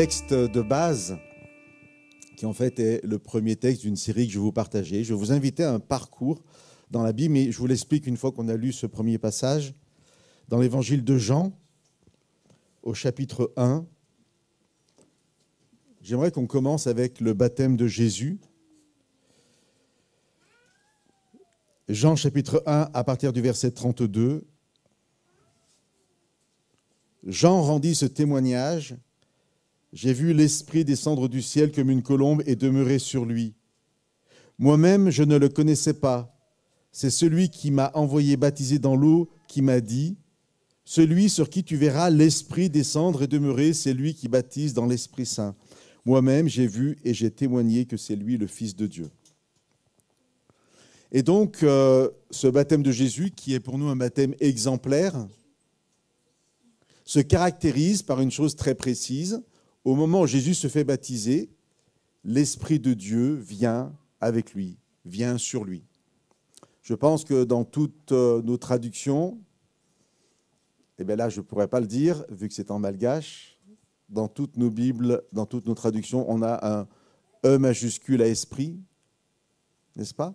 texte de base, qui en fait est le premier texte d'une série que je vais vous partager. Je vais vous inviter à un parcours dans la Bible, mais je vous l'explique une fois qu'on a lu ce premier passage. Dans l'évangile de Jean, au chapitre 1, j'aimerais qu'on commence avec le baptême de Jésus. Jean chapitre 1 à partir du verset 32. Jean rendit ce témoignage. J'ai vu l'Esprit descendre du ciel comme une colombe et demeurer sur lui. Moi-même, je ne le connaissais pas. C'est celui qui m'a envoyé baptiser dans l'eau qui m'a dit, Celui sur qui tu verras l'Esprit descendre et demeurer, c'est lui qui baptise dans l'Esprit Saint. Moi-même, j'ai vu et j'ai témoigné que c'est lui le Fils de Dieu. Et donc, euh, ce baptême de Jésus, qui est pour nous un baptême exemplaire, se caractérise par une chose très précise. Au moment où Jésus se fait baptiser, l'Esprit de Dieu vient avec lui, vient sur lui. Je pense que dans toutes euh, nos traductions, et eh bien là je ne pourrais pas le dire vu que c'est en malgache, dans toutes nos Bibles, dans toutes nos traductions, on a un E majuscule à esprit, n'est-ce pas?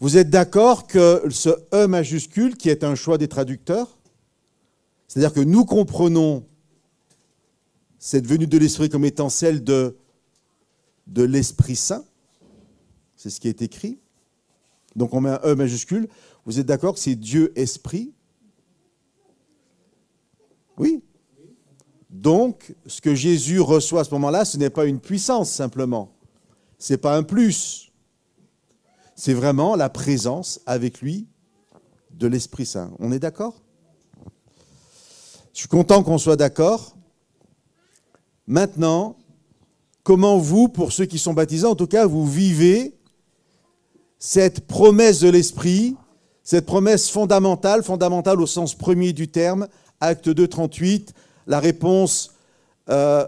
Vous êtes d'accord que ce E majuscule, qui est un choix des traducteurs, c'est-à-dire que nous comprenons cette venue de l'Esprit comme étant celle de, l'Esprit Saint. C'est ce qui est écrit. Donc on met un E majuscule. Vous êtes d'accord que c'est Dieu Esprit? Oui. Donc, ce que Jésus reçoit à ce moment-là, ce n'est pas une puissance simplement. Ce n'est pas un plus. C'est vraiment la présence avec lui de l'Esprit Saint. On est d'accord? Je suis content qu'on soit d'accord. Maintenant, comment vous, pour ceux qui sont baptisés, en tout cas, vous vivez cette promesse de l'Esprit, cette promesse fondamentale, fondamentale au sens premier du terme, acte 2, 38, la réponse euh,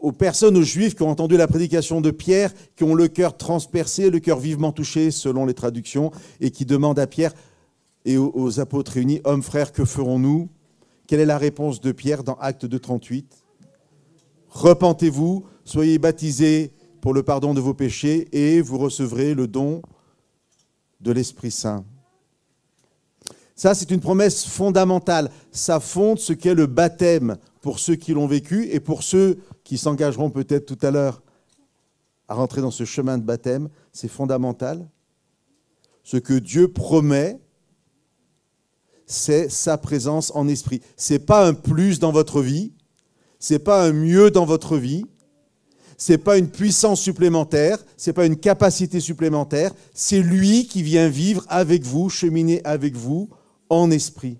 aux personnes, aux juifs qui ont entendu la prédication de Pierre, qui ont le cœur transpercé, le cœur vivement touché, selon les traductions, et qui demandent à Pierre et aux, apôtres réunis, hommes, frères, que ferons-nous? Quelle est la réponse de Pierre dans Acte 2, 38 Repentez-vous, soyez baptisés pour le pardon de vos péchés et vous recevrez le don de l'Esprit Saint. Ça, c'est une promesse fondamentale. Ça fonde ce qu'est le baptême pour ceux qui l'ont vécu et pour ceux qui s'engageront peut-être tout à l'heure à rentrer dans ce chemin de baptême. C'est fondamental. Ce que Dieu promet, c'est sa présence en esprit. Ce n'est pas un plus dans votre vie, ce n'est pas un mieux dans votre vie, ce n'est pas une puissance supplémentaire, ce n'est pas une capacité supplémentaire, c'est lui qui vient vivre avec vous, cheminer avec vous en esprit.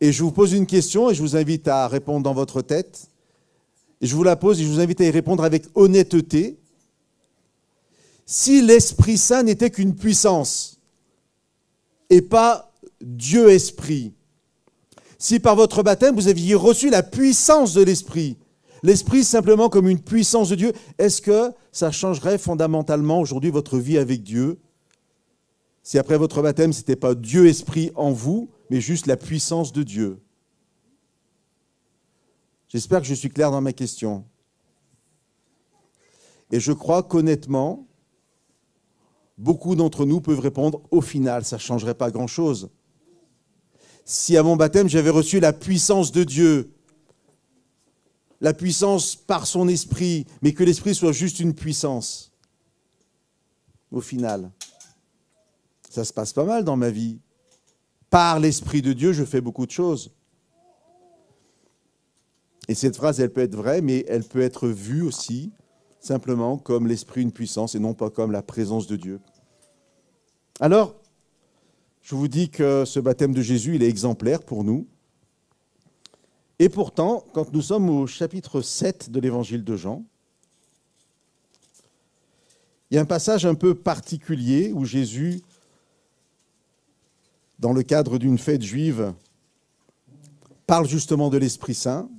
Et je vous pose une question et je vous invite à répondre dans votre tête. Et je vous la pose et je vous invite à y répondre avec honnêteté. Si l'Esprit Saint n'était qu'une puissance et pas Dieu Esprit. Si par votre baptême, vous aviez reçu la puissance de l'Esprit, l'Esprit simplement comme une puissance de Dieu, est-ce que ça changerait fondamentalement aujourd'hui votre vie avec Dieu? Si après votre baptême, ce n'était pas Dieu Esprit en vous, mais juste la puissance de Dieu. J'espère que je suis clair dans ma question. Et je crois qu'honnêtement, beaucoup d'entre nous peuvent répondre, au final, ça ne changerait pas grand-chose si à mon baptême j'avais reçu la puissance de Dieu, la puissance par son esprit, mais que l'esprit soit juste une puissance. Au final, ça se passe pas mal dans ma vie. Par l'esprit de Dieu, je fais beaucoup de choses. Et cette phrase, elle peut être vraie, mais elle peut être vue aussi simplement comme l'esprit une puissance et non pas comme la présence de Dieu. Alors, je vous dis que ce baptême de Jésus, il est exemplaire pour nous. Et pourtant, quand nous sommes au chapitre 7 de l'évangile de Jean, il y a un passage un peu particulier où Jésus, dans le cadre d'une fête juive, parle justement de l'Esprit Saint.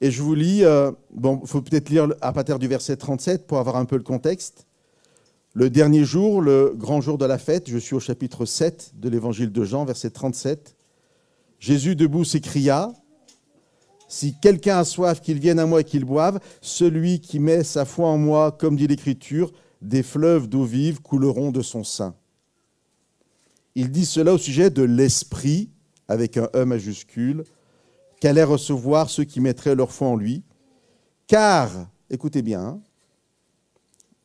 Et je vous lis, euh, bon, il faut peut-être lire à partir du verset 37 pour avoir un peu le contexte. Le dernier jour, le grand jour de la fête, je suis au chapitre 7 de l'évangile de Jean, verset 37. Jésus debout s'écria, Si quelqu'un a soif, qu'il vienne à moi et qu'il boive. Celui qui met sa foi en moi, comme dit l'Écriture, des fleuves d'eau vive couleront de son sein. Il dit cela au sujet de l'Esprit, avec un E majuscule, qu'allaient recevoir ceux qui mettraient leur foi en lui. Car, écoutez bien, hein,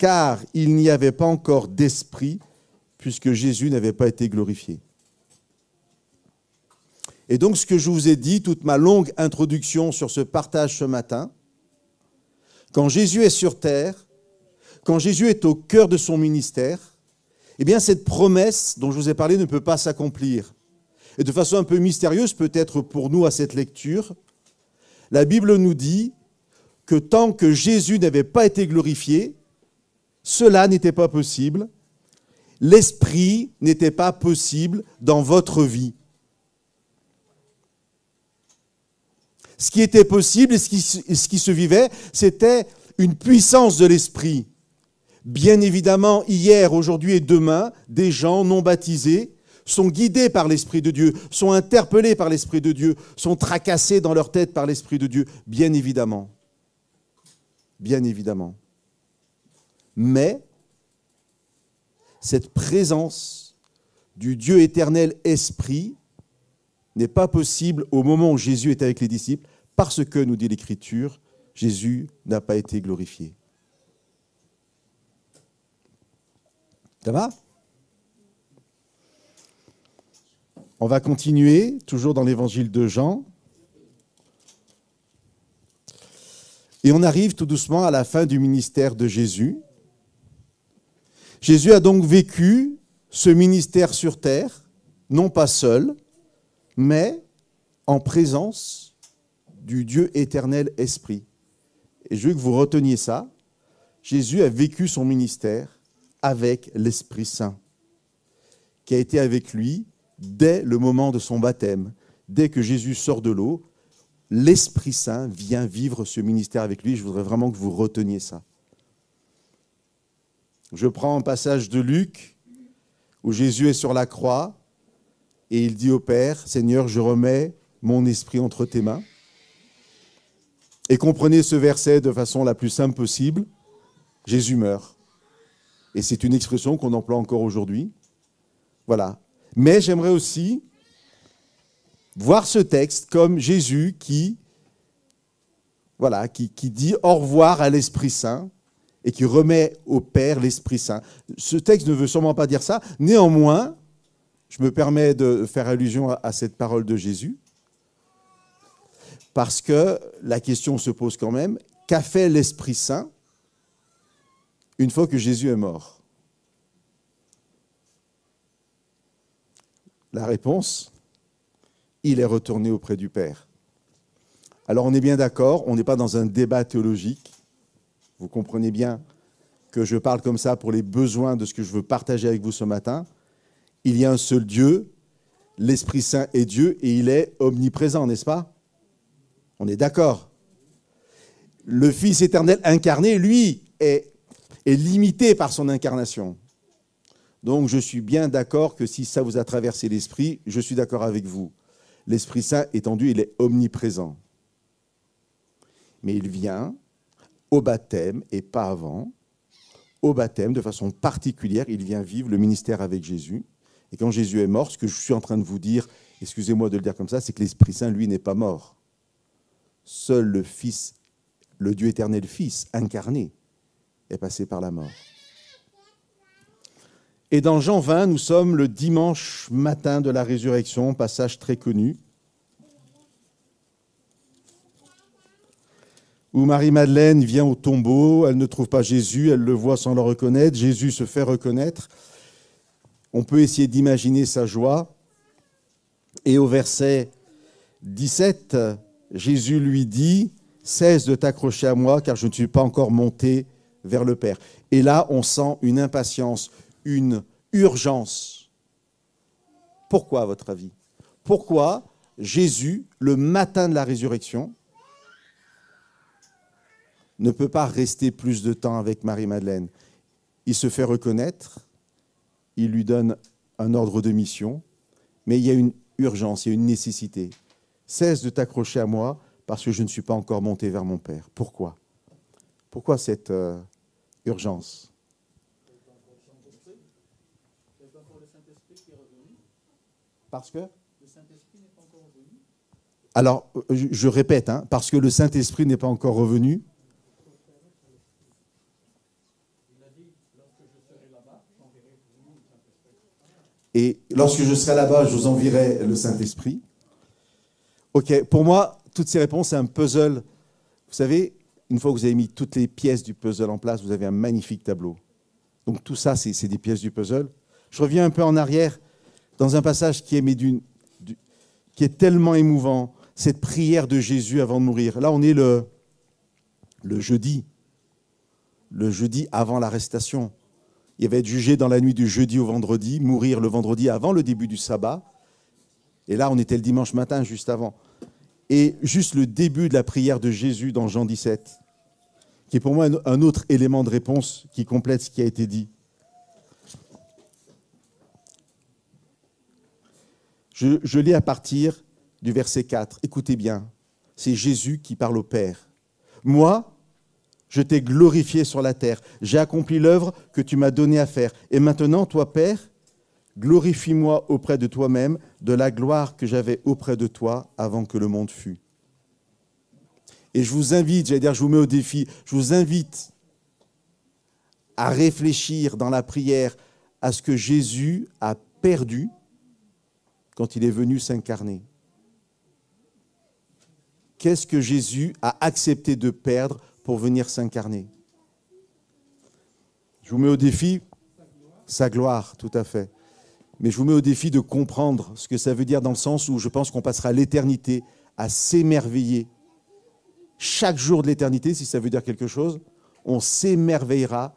car il n'y avait pas encore d'esprit, puisque Jésus n'avait pas été glorifié. Et donc ce que je vous ai dit, toute ma longue introduction sur ce partage ce matin, quand Jésus est sur terre, quand Jésus est au cœur de son ministère, eh bien cette promesse dont je vous ai parlé ne peut pas s'accomplir. Et de façon un peu mystérieuse peut-être pour nous à cette lecture, la Bible nous dit que tant que Jésus n'avait pas été glorifié, cela n'était pas possible. L'esprit n'était pas possible dans votre vie. ce qui était possible et ce qui, se vivait, c'était une puissance de l'esprit. Bien évidemment, hier, aujourd'hui et demain, des gens non baptisés sont guidés par l'Esprit de Dieu, sont interpellés par l'Esprit de Dieu, sont tracassés dans leur tête par l'Esprit de Dieu, bien évidemment. Bien évidemment. Mais cette présence du Dieu éternel Esprit n'est pas possible au moment où Jésus est avec les disciples, parce que, nous dit l'Écriture, Jésus n'a pas été glorifié. Ça va? On va continuer, toujours dans l'évangile de Jean. Et on arrive tout doucement à la fin du ministère de Jésus. Jésus a donc vécu ce ministère sur terre, non pas seul, mais en présence du Dieu éternel Esprit. Et je veux que vous reteniez ça. Jésus a vécu son ministère avec l'Esprit Saint, qui a été avec lui dès le moment de son baptême. Dès que Jésus sort de l'eau, l'Esprit Saint vient vivre ce ministère avec lui. Je voudrais vraiment que vous reteniez ça. Je prends un passage de Luc où Jésus est sur la croix et il dit au Père, Seigneur, je remets mon esprit entre tes mains. Et comprenez ce verset de façon la plus simple possible. Jésus meurt. Et c'est une expression qu'on emploie encore aujourd'hui. Voilà. Mais j'aimerais aussi voir ce texte comme Jésus qui, voilà, qui, qui dit au revoir à l'Esprit Saint et qui remet au Père l'Esprit Saint. Ce texte ne veut sûrement pas dire ça. Néanmoins, je me permets de faire allusion à cette parole de Jésus, parce que la question se pose quand même, qu'a fait l'Esprit Saint une fois que Jésus est mort? La réponse, il est retourné auprès du Père. Alors on est bien d'accord, on n'est pas dans un débat théologique. Vous comprenez bien que je parle comme ça pour les besoins de ce que je veux partager avec vous ce matin il y a un seul Dieu, l'Esprit Saint est Dieu et il est omniprésent, n'est-ce pas? On est d'accord. Le Fils éternel incarné, lui, est, limité par son incarnation. Donc je suis bien d'accord que si ça vous a traversé l'esprit, je suis d'accord avec vous. L'Esprit Saint étendu, il est omniprésent. Mais il vient au baptême et pas avant. Au baptême, de façon particulière, il vient vivre le ministère avec Jésus. Et quand Jésus est mort, ce que je suis en train de vous dire, excusez-moi de le dire comme ça, c'est que l'Esprit Saint, lui, n'est pas mort. Seul le Fils, le Dieu éternel Fils, incarné, est passé par la mort. Et dans Jean 20, nous sommes le dimanche matin de la résurrection, passage très connu, où Marie-Madeleine vient au tombeau, elle ne trouve pas Jésus, elle le voit sans le reconnaître, Jésus se fait reconnaître, on peut essayer d'imaginer sa joie. Et au verset 17, Jésus lui dit, cesse de t'accrocher à moi car je ne suis pas encore monté vers le Père. Et là, on sent une impatience, une urgence. Pourquoi, à votre avis? Pourquoi Jésus, le matin de la résurrection, ne peut pas rester plus de temps avec Marie-Madeleine Il se fait reconnaître, il lui donne un ordre de mission, mais il y a une urgence, il y a une nécessité. Cesse de t'accrocher à moi parce que je ne suis pas encore monté vers mon Père. Pourquoi? Pourquoi cette euh, urgence? Parce que? Alors, je, répète, hein, parce que le Saint-Esprit n'est pas encore revenu. Et lorsque je serai là-bas, je vous enverrai le Saint-Esprit. Ok, pour moi, toutes ces réponses, c'est un puzzle. Vous savez, une fois que vous avez mis toutes les pièces du puzzle en place, vous avez un magnifique tableau. Donc tout ça, c'est des pièces du puzzle. Je reviens un peu en arrière dans un passage qui est, tellement émouvant, cette prière de Jésus avant de mourir. Là, on est le jeudi, le jeudi avant l'arrestation. Il va être jugé dans la nuit du jeudi au vendredi, mourir le vendredi avant le début du sabbat. Et là, on était le dimanche matin, juste avant. Et juste le début de la prière de Jésus dans Jean 17, qui est pour moi un autre élément de réponse qui complète ce qui a été dit. Je, je lis à partir du verset 4. Écoutez bien, c'est Jésus qui parle au Père. Moi, je t'ai glorifié sur la terre. J'ai accompli l'œuvre que tu m'as donnée à faire. Et maintenant, toi, Père, glorifie-moi auprès de toi-même de la gloire que j'avais auprès de toi avant que le monde fût. Et je vous invite, j'allais dire, je vous mets au défi, je vous invite à réfléchir dans la prière à ce que Jésus a perdu quand il est venu s'incarner. Qu'est-ce que Jésus a accepté de perdre pour venir s'incarner. Je vous mets au défi sa gloire, tout à fait. Mais je vous mets au défi de comprendre ce que ça veut dire dans le sens où je pense qu'on passera l'éternité à s'émerveiller. Chaque jour de l'éternité, si ça veut dire quelque chose, on s'émerveillera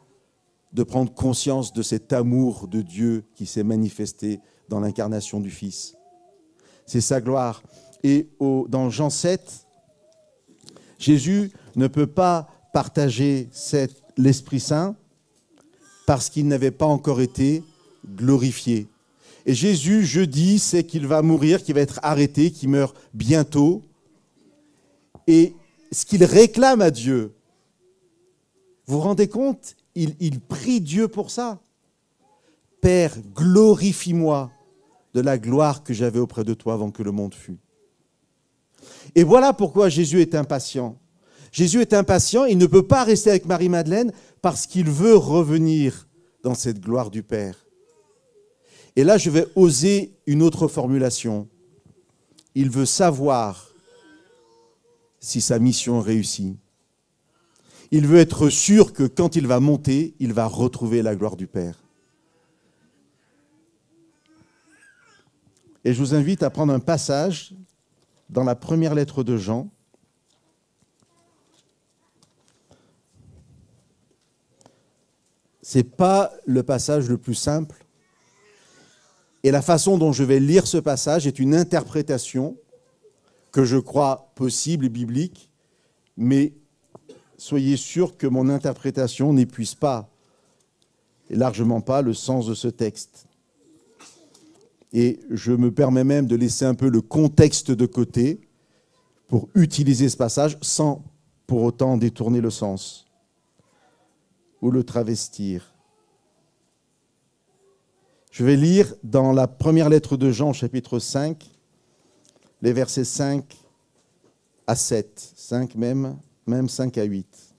de prendre conscience de cet amour de Dieu qui s'est manifesté dans l'incarnation du Fils. C'est sa gloire. Et dans Jean 7, Jésus ne peut pas partager l'Esprit Saint parce qu'il n'avait pas encore été glorifié. Et Jésus, jeudi, sait qu'il va mourir, qu'il va être arrêté, qu'il meurt bientôt. Et ce qu'il réclame à Dieu, vous vous rendez compte il, il prie Dieu pour ça. Père, glorifie-moi de la gloire que j'avais auprès de toi avant que le monde fût. Et voilà pourquoi Jésus est impatient. Jésus est impatient, il ne peut pas rester avec Marie-Madeleine parce qu'il veut revenir dans cette gloire du Père. Et là, je vais oser une autre formulation. Il veut savoir si sa mission réussit. Il veut être sûr que quand il va monter, il va retrouver la gloire du Père. Et je vous invite à prendre un passage dans la première lettre de Jean, n'est pas le passage le plus simple. Et la façon dont je vais lire ce passage est une interprétation que je crois possible et biblique, mais soyez sûr que mon interprétation n'épuise pas, et largement pas, le sens de ce texte. Et je me permets même de laisser un peu le contexte de côté pour utiliser ce passage sans pour autant détourner le sens ou le travestir. Je vais lire dans la première lettre de Jean, chapitre 5, les versets 5 à 7, 5 même, même 5 à 8.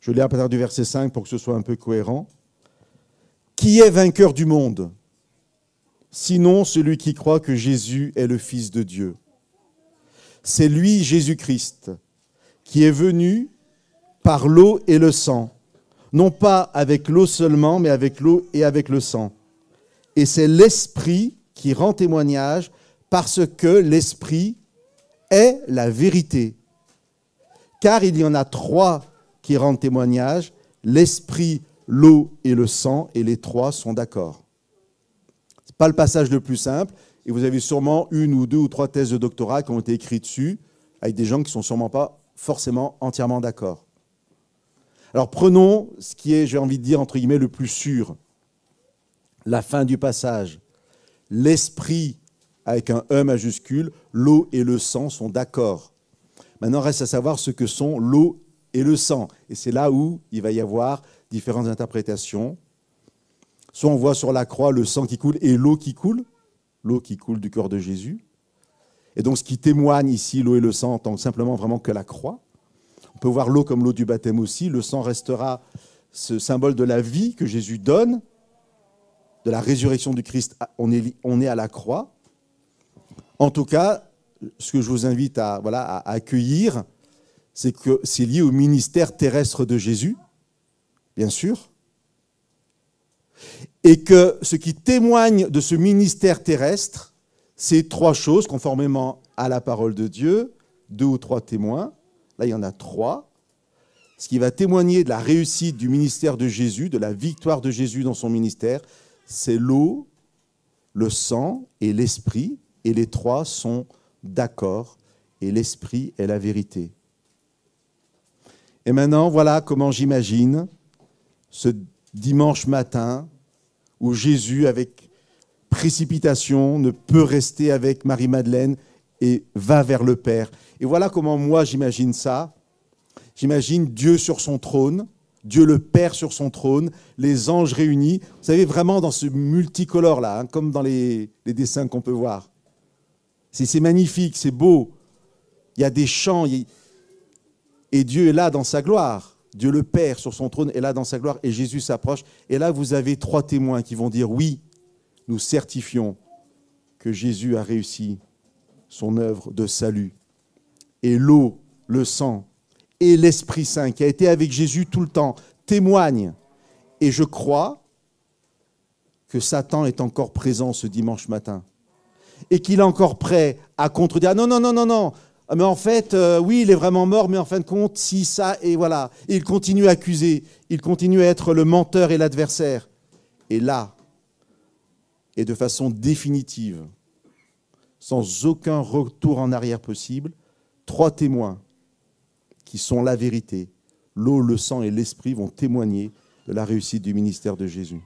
Je lis à partir du verset 5 pour que ce soit un peu cohérent. Qui est vainqueur du monde? Sinon celui qui croit que Jésus est le Fils de Dieu. C'est lui, Jésus-Christ, qui est venu par l'eau et le sang. Non pas avec l'eau seulement, mais avec l'eau et avec le sang. Et c'est l'Esprit qui rend témoignage parce que l'Esprit est la vérité. Car il y en a trois qui rendent témoignage, l'Esprit, l'eau et le sang, et les trois sont d'accord. Ce n'est pas le passage le plus simple, et vous avez sûrement une ou deux ou trois thèses de doctorat qui ont été écrites dessus, avec des gens qui ne sont sûrement pas forcément entièrement d'accord. Alors prenons ce qui est, j'ai envie de dire, entre guillemets, le plus sûr. La fin du passage. L'Esprit avec un E majuscule, l'eau et le sang sont d'accord. Maintenant, reste à savoir ce que sont l'eau et le sang. Et c'est là où il va y avoir différentes interprétations. Soit on voit sur la croix le sang qui coule et l'eau qui coule, l'eau qui coule du corps de Jésus. Et donc ce qui témoigne ici, l'eau et le sang, en tant que simplement vraiment que la croix. Peut voir l'eau comme l'eau du baptême aussi. Le sang restera ce symbole de la vie que Jésus donne, de la résurrection du Christ. On est, on est à la croix. En tout cas, ce que je vous invite à accueillir, c'est que c'est lié au ministère terrestre de Jésus, bien sûr, et que ce qui témoigne de ce ministère terrestre, c'est trois choses, conformément à la parole de Dieu, deux ou trois témoins. Là, il y en a trois. Ce qui va témoigner de la réussite du ministère de Jésus, de la victoire de Jésus dans son ministère, c'est l'eau, le sang et l'esprit. Et les trois sont d'accord. Et l'esprit est la vérité. Et maintenant, voilà comment j'imagine ce dimanche matin où Jésus, avec précipitation, ne peut rester avec Marie-Madeleine et va vers le Père. Et voilà comment moi j'imagine ça. J'imagine Dieu sur son trône, Dieu le Père sur son trône, les anges réunis. Vous savez, vraiment dans ce multicolore-là, hein, comme dans les, les dessins qu'on peut voir. C'est magnifique, c'est beau. Il y a des chants, et Dieu est là dans sa gloire. Dieu le Père sur son trône est là dans sa gloire et Jésus s'approche. Et là, vous avez trois témoins qui vont dire oui, nous certifions que Jésus a réussi son œuvre de salut. Et l'eau, le sang et l'Esprit Saint qui a été avec Jésus tout le temps témoignent. Et je crois que Satan est encore présent ce dimanche matin et qu'il est encore prêt à contredire. Non, non, non, non, non. Ah, mais en fait, euh, oui, il est vraiment mort, mais en fin de compte, si ça, et voilà. il continue à accuser, il continue à être le menteur et l'adversaire. Et là, et de façon définitive, sans aucun retour en arrière possible, trois témoins qui sont la vérité. L'eau, le sang et l'esprit vont témoigner de la réussite du ministère de Jésus.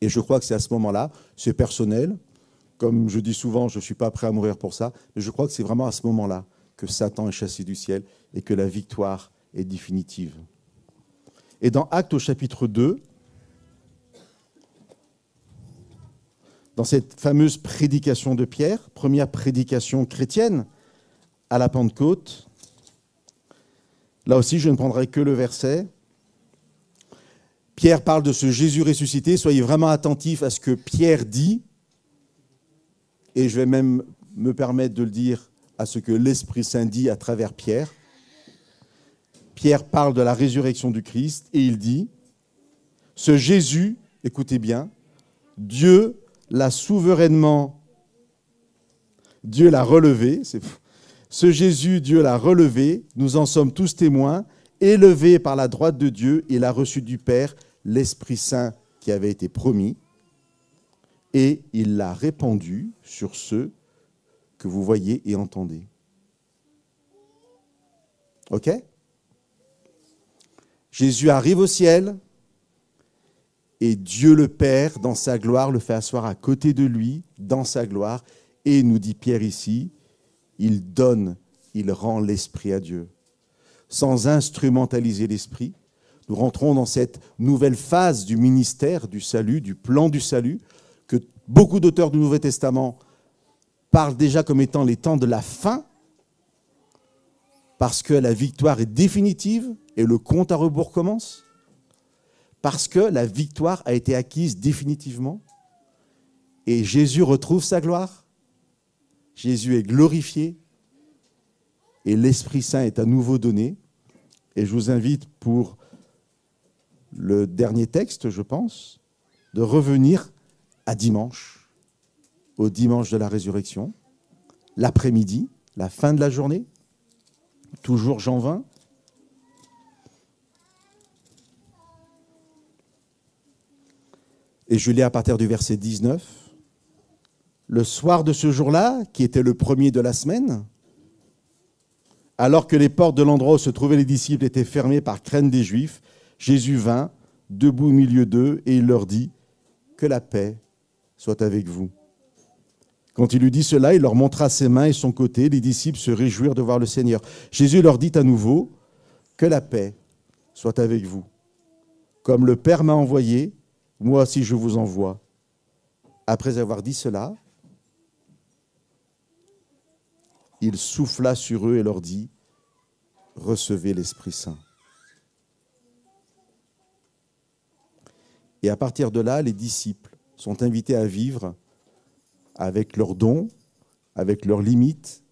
Et je crois que c'est à ce moment-là, c'est personnel, comme je dis souvent, je ne suis pas prêt à mourir pour ça, mais je crois que c'est vraiment à ce moment-là que Satan est chassé du ciel et que la victoire est définitive. Et dans Actes au chapitre 2, dans cette fameuse prédication de Pierre, première prédication chrétienne à la Pentecôte, là aussi je ne prendrai que le verset. Pierre parle de ce Jésus ressuscité, soyez vraiment attentifs à ce que Pierre dit et je vais même me permettre de le dire à ce que l'Esprit Saint dit à travers Pierre. Pierre parle de la résurrection du Christ et il dit, ce Jésus, écoutez bien, Dieu l'a souverainement, Dieu l'a relevé, ce Jésus, Dieu l'a relevé, nous en sommes tous témoins, élevé par la droite de Dieu, il a reçu du Père l'Esprit Saint qui avait été promis et il l'a répandu sur ceux que vous voyez et entendez. OK? Jésus arrive au ciel et Dieu le Père, dans sa gloire, le fait asseoir à côté de lui, dans sa gloire, et nous dit Pierre ici, il donne, il rend l'Esprit à Dieu. Sans instrumentaliser l'Esprit, nous rentrons dans cette nouvelle phase du ministère du salut, du plan du salut, que beaucoup d'auteurs du Nouveau Testament parlent déjà comme étant les temps de la fin, parce que la victoire est définitive et le compte à rebours commence, parce que la victoire a été acquise définitivement, et Jésus retrouve sa gloire, Jésus est glorifié, et l'Esprit Saint est à nouveau donné. Et je vous invite pour le dernier texte, je pense, de revenir à dimanche, au dimanche de la résurrection, l'après-midi, la fin de la journée, toujours Jean 20. Et je lis à partir du verset 19. Le soir de ce jour-là, qui était le premier de la semaine, alors que les portes de l'endroit où se trouvaient les disciples étaient fermées par crainte des Juifs, Jésus vint, debout au milieu d'eux, et il leur dit, Que la paix soit avec vous. Quand il lui dit cela, il leur montra ses mains et son côté. Les disciples se réjouirent de voir le Seigneur. Jésus leur dit à nouveau, Que la paix soit avec vous. Comme le Père m'a envoyé, moi aussi je vous envoie. Après avoir dit cela, il souffla sur eux et leur dit, Recevez l'Esprit Saint. Et à partir de là, les disciples sont invités à vivre avec leurs dons, avec leurs limites,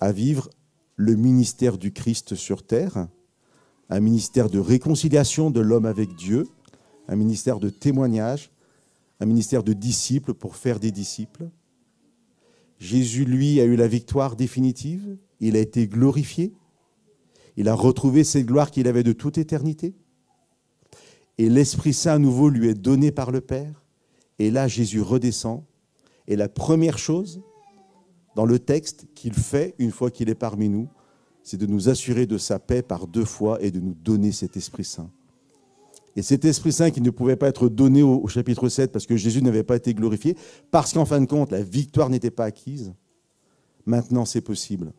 à vivre le ministère du Christ sur terre, un ministère de réconciliation de l'homme avec Dieu, un ministère de témoignage, un ministère de disciples pour faire des disciples. Jésus, lui, a eu la victoire définitive, il a été glorifié, il a retrouvé cette gloire qu'il avait de toute éternité, et l'Esprit Saint à nouveau lui est donné par le Père, et là Jésus redescend, et la première chose dans le texte qu'il fait une fois qu'il est parmi nous, c'est de nous assurer de sa paix par deux fois et de nous donner cet Esprit Saint. Et cet Esprit Saint qui ne pouvait pas être donné au, chapitre 7 parce que Jésus n'avait pas été glorifié, parce qu'en fin de compte, la victoire n'était pas acquise, maintenant c'est possible.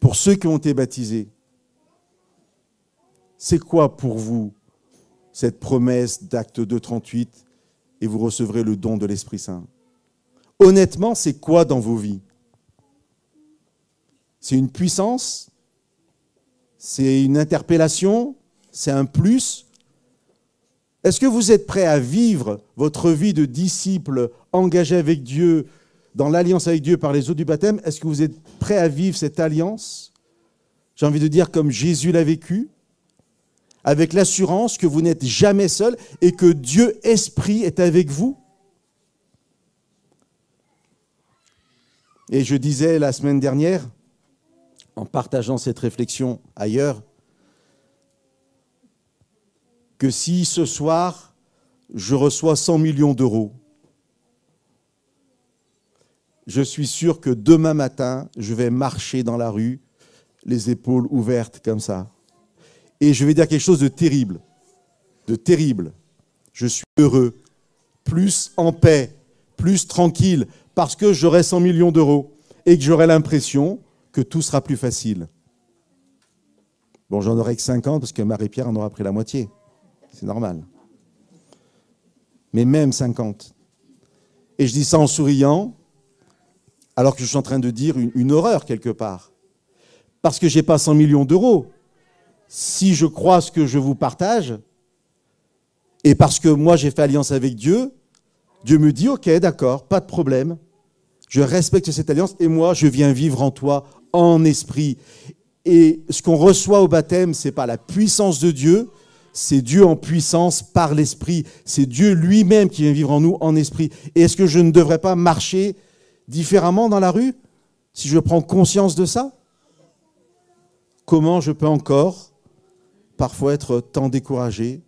Pour ceux qui ont été baptisés, c'est quoi pour vous cette promesse d'acte 2.38 et vous recevrez le don de l'Esprit Saint? Honnêtement, c'est quoi dans vos vies? C'est une puissance? C'est une interpellation? C'est un plus? Est-ce que vous êtes prêt à vivre votre vie de disciple engagé avec Dieu, dans l'alliance avec Dieu par les eaux du baptême? Est-ce que vous êtes prêt à vivre cette alliance? J'ai envie de dire comme Jésus l'a vécu avec l'assurance que vous n'êtes jamais seul et que Dieu Esprit est avec vous. Et je disais la semaine dernière, en partageant cette réflexion ailleurs, que si ce soir, je reçois 100 millions d'euros, je suis sûr que demain matin, je vais marcher dans la rue, les épaules ouvertes comme ça. Et je vais dire quelque chose de terrible, de terrible. Je suis heureux, plus en paix, plus tranquille, parce que j'aurai 100 millions d'euros et que j'aurai l'impression que tout sera plus facile. Bon, j'en aurai que 50 parce que Marie-Pierre en aura pris la moitié. C'est normal. Mais même 50. Et je dis ça en souriant, alors que je suis en train de dire une, horreur quelque part. Parce que je n'ai pas 100 millions d'euros. Si je crois ce que je vous partage, et parce que moi j'ai fait alliance avec Dieu, Dieu me dit, ok, d'accord, pas de problème. Je respecte cette alliance et moi, je viens vivre en toi en esprit. Et ce qu'on reçoit au baptême, c'est pas la puissance de Dieu, c'est Dieu en puissance par l'esprit. C'est Dieu lui-même qui vient vivre en nous en esprit. Et est-ce que je ne devrais pas marcher différemment dans la rue si je prends conscience de ça? Comment je peux encore parfois être tant découragé,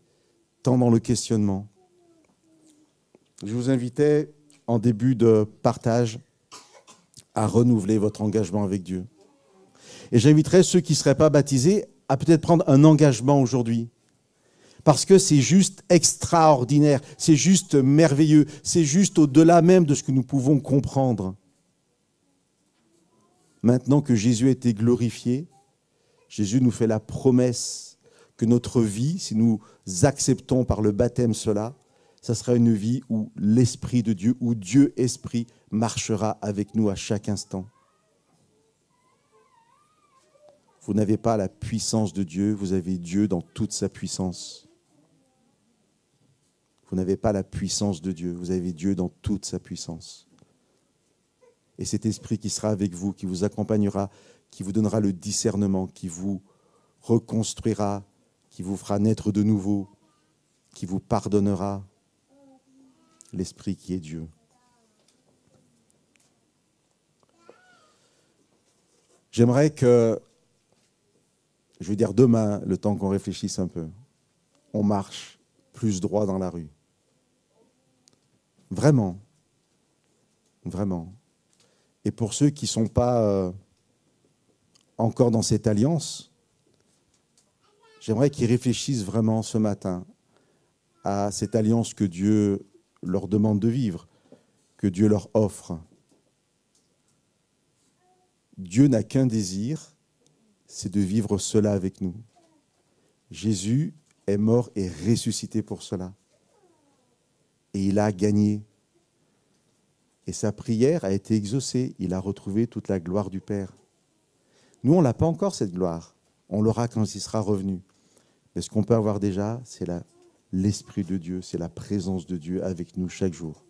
tant dans le questionnement? Je vous invitais en début de partage à renouveler votre engagement avec Dieu. Et j'inviterais ceux qui ne seraient pas baptisés à peut-être prendre un engagement aujourd'hui. Parce que c'est juste extraordinaire, c'est juste merveilleux, c'est juste au-delà même de ce que nous pouvons comprendre. Maintenant que Jésus a été glorifié, Jésus nous fait la promesse que notre vie, si nous acceptons par le baptême cela, ça sera une vie où l'Esprit de Dieu, où Dieu Esprit marchera avec nous à chaque instant. Vous n'avez pas la puissance de Dieu, vous avez Dieu dans toute sa puissance. Vous n'avez pas la puissance de Dieu, vous avez Dieu dans toute sa puissance. Et cet esprit qui sera avec vous, qui vous accompagnera, qui vous donnera le discernement, qui vous reconstruira, qui vous fera naître de nouveau, qui vous pardonnera, l'Esprit qui est Dieu. J'aimerais que, je veux dire demain, le temps qu'on réfléchisse un peu, on marche plus droit dans la rue. Vraiment. Vraiment. Et pour ceux qui ne sont pas euh, encore dans cette alliance, j'aimerais qu'ils réfléchissent vraiment ce matin à cette alliance que Dieu leur demande de vivre, que Dieu leur offre. Dieu n'a qu'un désir, c'est de vivre cela avec nous. Jésus est mort et ressuscité pour cela. Et il a gagné. Et sa prière a été exaucée. Il a retrouvé toute la gloire du Père. Nous, on n'a pas encore cette gloire. On l'aura quand il sera revenu. Mais ce qu'on peut avoir déjà, c'est l'Esprit de Dieu, c'est la présence de Dieu avec nous chaque jour.